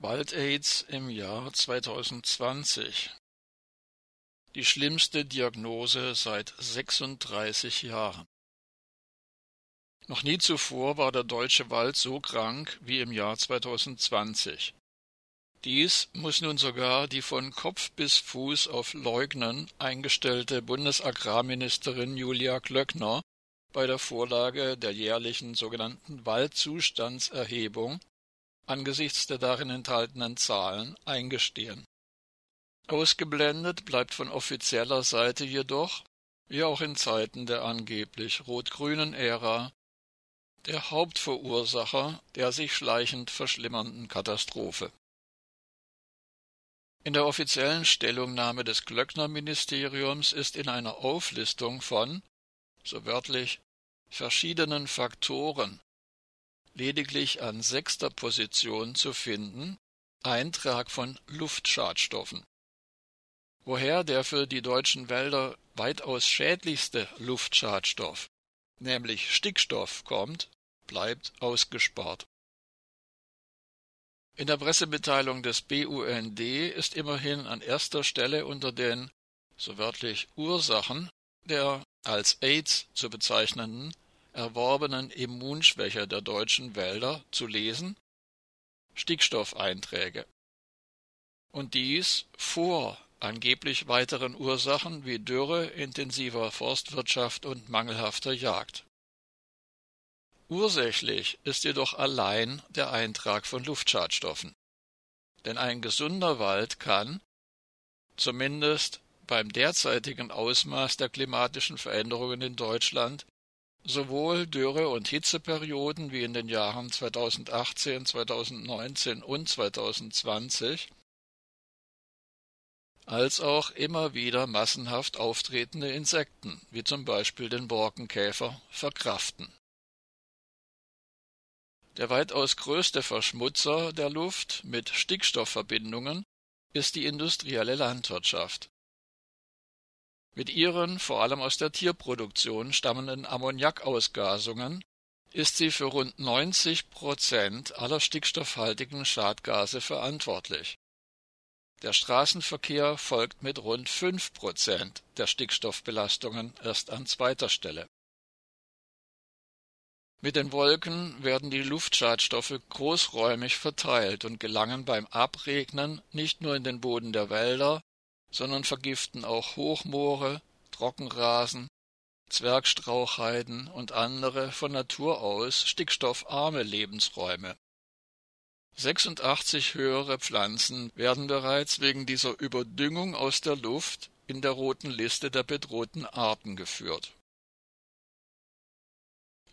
Wald-Aids im Jahr 2020. Die schlimmste Diagnose seit 36 Jahren. Noch nie zuvor war der deutsche Wald so krank wie im Jahr 2020. Dies muss nun sogar die von Kopf bis Fuß auf Leugnen eingestellte Bundesagrarministerin Julia Klöckner bei der Vorlage der jährlichen sogenannten Waldzustandserhebung angesichts der darin enthaltenen Zahlen eingestehen. Ausgeblendet bleibt von offizieller Seite jedoch, wie auch in Zeiten der angeblich rot-grünen Ära, der Hauptverursacher der sich schleichend verschlimmernden Katastrophe. In der offiziellen Stellungnahme des Glöckner-Ministeriums ist in einer Auflistung von, so wörtlich, verschiedenen Faktoren lediglich an sechster Position zu finden Eintrag von Luftschadstoffen. Woher der für die deutschen Wälder weitaus schädlichste Luftschadstoff, nämlich Stickstoff, kommt, bleibt ausgespart. In der Pressemitteilung des BUND ist immerhin an erster Stelle unter den, so wörtlich Ursachen, der als AIDS zu bezeichnenden erworbenen Immunschwäche der deutschen Wälder zu lesen Stickstoffeinträge. Und dies vor angeblich weiteren Ursachen wie Dürre, intensiver Forstwirtschaft und mangelhafter Jagd. Ursächlich ist jedoch allein der Eintrag von Luftschadstoffen. Denn ein gesunder Wald kann, zumindest beim derzeitigen Ausmaß der klimatischen Veränderungen in Deutschland, sowohl Dürre- und Hitzeperioden wie in den Jahren 2018, 2019 und 2020 als auch immer wieder massenhaft auftretende Insekten, wie zum Beispiel den Borkenkäfer, verkraften. Der weitaus größte Verschmutzer der Luft mit Stickstoffverbindungen ist die industrielle Landwirtschaft. Mit ihren vor allem aus der Tierproduktion stammenden Ammoniakausgasungen ist sie für rund 90 Prozent aller stickstoffhaltigen Schadgase verantwortlich. Der Straßenverkehr folgt mit rund 5 Prozent der Stickstoffbelastungen erst an zweiter Stelle. Mit den Wolken werden die Luftschadstoffe großräumig verteilt und gelangen beim Abregnen nicht nur in den Boden der Wälder, sondern vergiften auch Hochmoore, Trockenrasen, Zwergstrauchheiden und andere von Natur aus stickstoffarme Lebensräume. 86 höhere Pflanzen werden bereits wegen dieser Überdüngung aus der Luft in der roten Liste der bedrohten Arten geführt.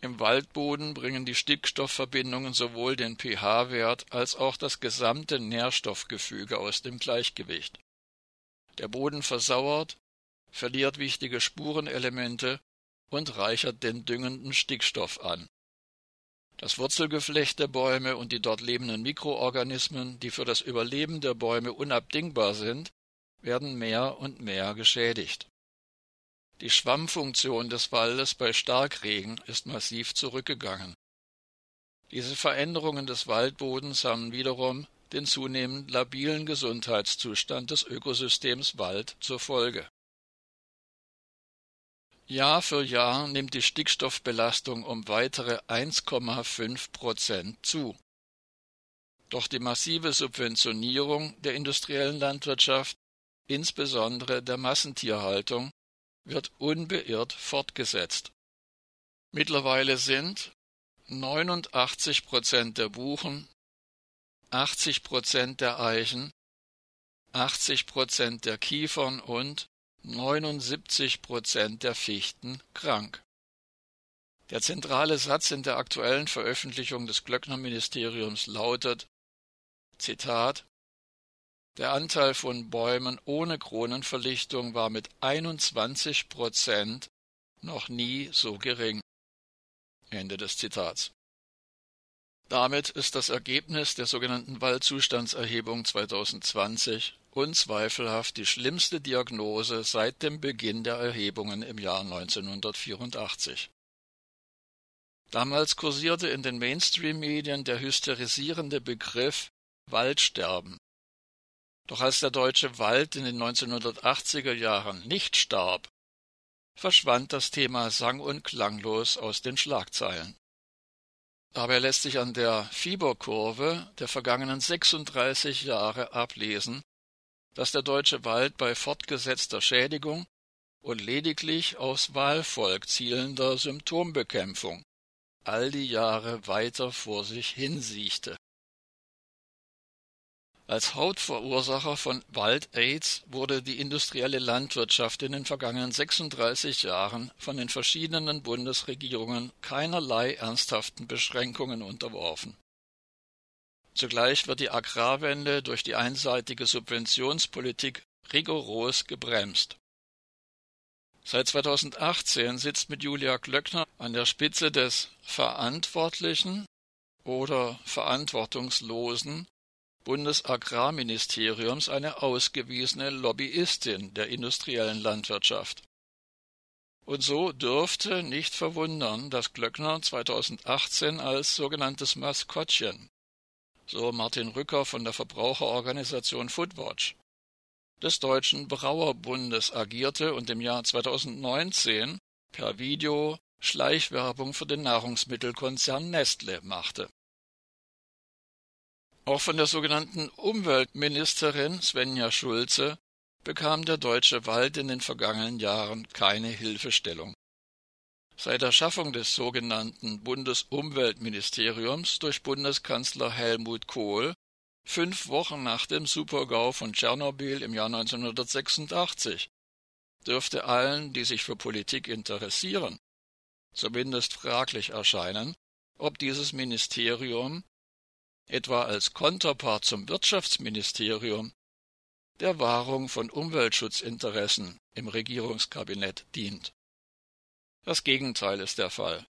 Im Waldboden bringen die Stickstoffverbindungen sowohl den pH-Wert als auch das gesamte Nährstoffgefüge aus dem Gleichgewicht. Der Boden versauert, verliert wichtige Spurenelemente und reichert den düngenden Stickstoff an. Das Wurzelgeflecht der Bäume und die dort lebenden Mikroorganismen, die für das Überleben der Bäume unabdingbar sind, werden mehr und mehr geschädigt. Die Schwammfunktion des Waldes bei Starkregen ist massiv zurückgegangen. Diese Veränderungen des Waldbodens haben wiederum den zunehmend labilen Gesundheitszustand des Ökosystems Wald zur Folge. Jahr für Jahr nimmt die Stickstoffbelastung um weitere 1,5 Prozent zu. Doch die massive Subventionierung der industriellen Landwirtschaft, insbesondere der Massentierhaltung, wird unbeirrt fortgesetzt. Mittlerweile sind 89 Prozent der Buchen, 80 Prozent der Eichen, 80 Prozent der Kiefern und 79 Prozent der Fichten krank. Der zentrale Satz in der aktuellen Veröffentlichung des Glöckner-Ministeriums lautet Zitat Der Anteil von Bäumen ohne Kronenverlichtung war mit 21 Prozent noch nie so gering. Ende des Zitats. Damit ist das Ergebnis der sogenannten Waldzustandserhebung 2020 unzweifelhaft die schlimmste Diagnose seit dem Beginn der Erhebungen im Jahr 1984. Damals kursierte in den Mainstream-Medien der hysterisierende Begriff Waldsterben. Doch als der deutsche Wald in den 1980er Jahren nicht starb, verschwand das Thema sang- und klanglos aus den Schlagzeilen. Dabei lässt sich an der Fieberkurve der vergangenen 36 Jahre ablesen, dass der deutsche Wald bei fortgesetzter Schädigung und lediglich aus Wahlvolk zielender Symptombekämpfung all die Jahre weiter vor sich hinsiechte. Als Hauptverursacher von Wald-Aids wurde die industrielle Landwirtschaft in den vergangenen 36 Jahren von den verschiedenen Bundesregierungen keinerlei ernsthaften Beschränkungen unterworfen. Zugleich wird die Agrarwende durch die einseitige Subventionspolitik rigoros gebremst. Seit 2018 sitzt mit Julia Glöckner an der Spitze des verantwortlichen oder verantwortungslosen Bundesagrarministeriums eine ausgewiesene Lobbyistin der industriellen Landwirtschaft. Und so dürfte nicht verwundern, dass Glöckner 2018 als sogenanntes Maskottchen, so Martin Rücker von der Verbraucherorganisation Foodwatch, des Deutschen Brauerbundes agierte und im Jahr 2019 per Video Schleichwerbung für den Nahrungsmittelkonzern Nestle machte. Auch von der sogenannten Umweltministerin Svenja Schulze bekam der deutsche Wald in den vergangenen Jahren keine Hilfestellung. Seit der Schaffung des sogenannten Bundesumweltministeriums durch Bundeskanzler Helmut Kohl fünf Wochen nach dem Supergau von Tschernobyl im Jahr 1986 dürfte allen, die sich für Politik interessieren, zumindest fraglich erscheinen, ob dieses Ministerium etwa als Konterpart zum Wirtschaftsministerium, der Wahrung von Umweltschutzinteressen im Regierungskabinett dient. Das Gegenteil ist der Fall.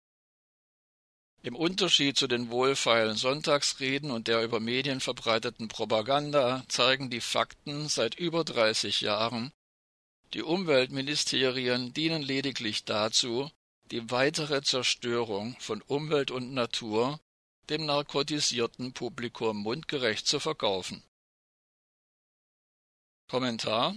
Im Unterschied zu den wohlfeilen Sonntagsreden und der über Medien verbreiteten Propaganda zeigen die Fakten seit über 30 Jahren, die Umweltministerien dienen lediglich dazu, die weitere Zerstörung von Umwelt und Natur dem narkotisierten Publikum mundgerecht zu verkaufen. Kommentar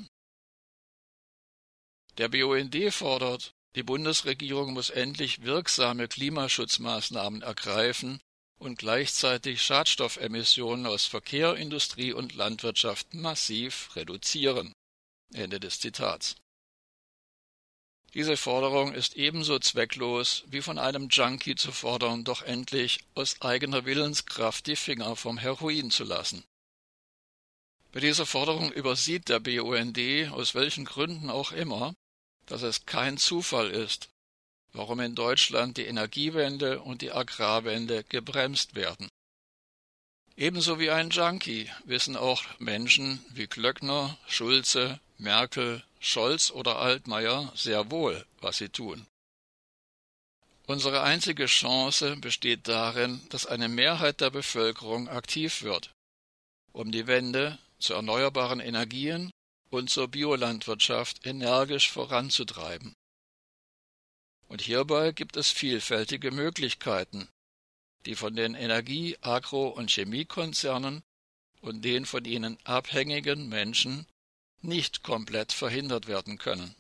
Der BUND fordert, die Bundesregierung muss endlich wirksame Klimaschutzmaßnahmen ergreifen und gleichzeitig Schadstoffemissionen aus Verkehr, Industrie und Landwirtschaft massiv reduzieren. Ende des Zitats. Diese Forderung ist ebenso zwecklos, wie von einem Junkie zu fordern, doch endlich aus eigener Willenskraft die Finger vom Heroin zu lassen. Bei dieser Forderung übersieht der BUND, aus welchen Gründen auch immer, dass es kein Zufall ist, warum in Deutschland die Energiewende und die Agrarwende gebremst werden. Ebenso wie ein Junkie wissen auch Menschen wie Glöckner, Schulze, Merkel, Scholz oder Altmaier sehr wohl, was sie tun. Unsere einzige Chance besteht darin, dass eine Mehrheit der Bevölkerung aktiv wird, um die Wende zu erneuerbaren Energien und zur Biolandwirtschaft energisch voranzutreiben. Und hierbei gibt es vielfältige Möglichkeiten, die von den Energie-, Agro- und Chemiekonzernen und den von ihnen abhängigen Menschen nicht komplett verhindert werden können.